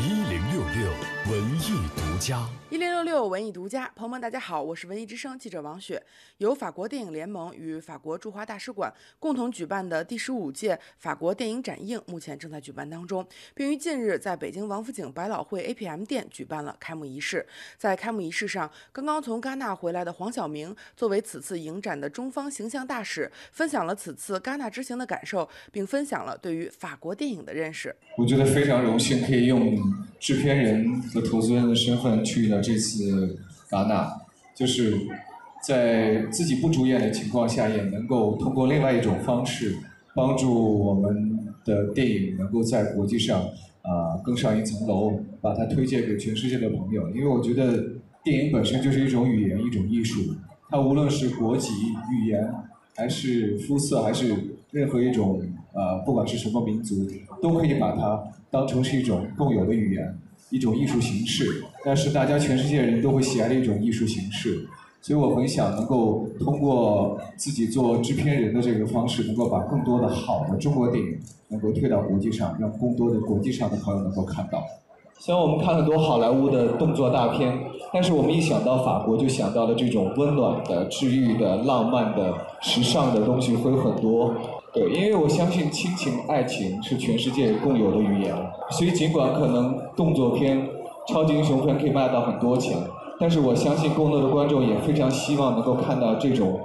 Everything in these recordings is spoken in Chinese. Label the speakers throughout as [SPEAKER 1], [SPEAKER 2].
[SPEAKER 1] 一零六六文艺独家。
[SPEAKER 2] 一零六六文艺独家，朋友们，大家好，我是文艺之声记者王雪。由法国电影联盟与法国驻华大使馆共同举办的第十五届法国电影展映，目前正在举办当中，并于近日在北京王府井百老汇 APM 店举办了开幕仪式。在开幕仪式上，刚刚从戛纳回来的黄晓明作为此次影展的中方形象大使，分享了此次戛纳之行的感受，并分享了对于法国电影的认识。
[SPEAKER 3] 我觉得非常荣幸，可以用制片人和投资人的身份去了这次戛纳，就是在自己不主演的情况下，也能够通过另外一种方式，帮助我们的电影能够在国际上啊更上一层楼，把它推荐给全世界的朋友。因为我觉得电影本身就是一种语言，一种艺术，它无论是国籍、语言，还是肤色，还是任何一种呃，不管是什么民族，都可以把它当成是一种共有的语言。一种艺术形式，但是大家全世界人都会喜爱的一种艺术形式，所以我很想能够通过自己做制片人的这个方式，能够把更多的好的中国电影能够推到国际上，让更多的国际上的朋友能够看到。像我们看很多好莱坞的动作大片，但是我们一想到法国，就想到了这种温暖的、治愈的、浪漫的、时尚的东西会有很多。对，因为我相信亲情、爱情是全世界共有的语言，所以尽管可能动作片、超级英雄片可以卖到很多钱，但是我相信更多的观众也非常希望能够看到这种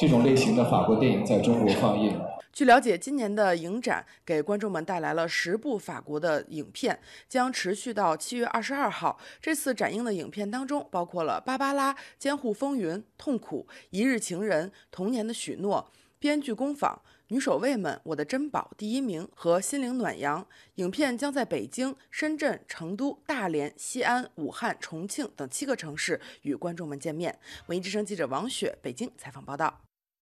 [SPEAKER 3] 这种类型的法国电影在中国放映。
[SPEAKER 2] 据了解，今年的影展给观众们带来了十部法国的影片，将持续到七月二十二号。这次展映的影片当中，包括了《芭芭拉》《监护风云》《痛苦》《一日情人》《童年的许诺》《编剧工坊》。女守卫们，我的珍宝，第一名和心灵暖阳影片将在北京、深圳、成都、大连、西安、武汉、重庆等七个城市与观众们见面。文艺之声记者王雪北京采访报道。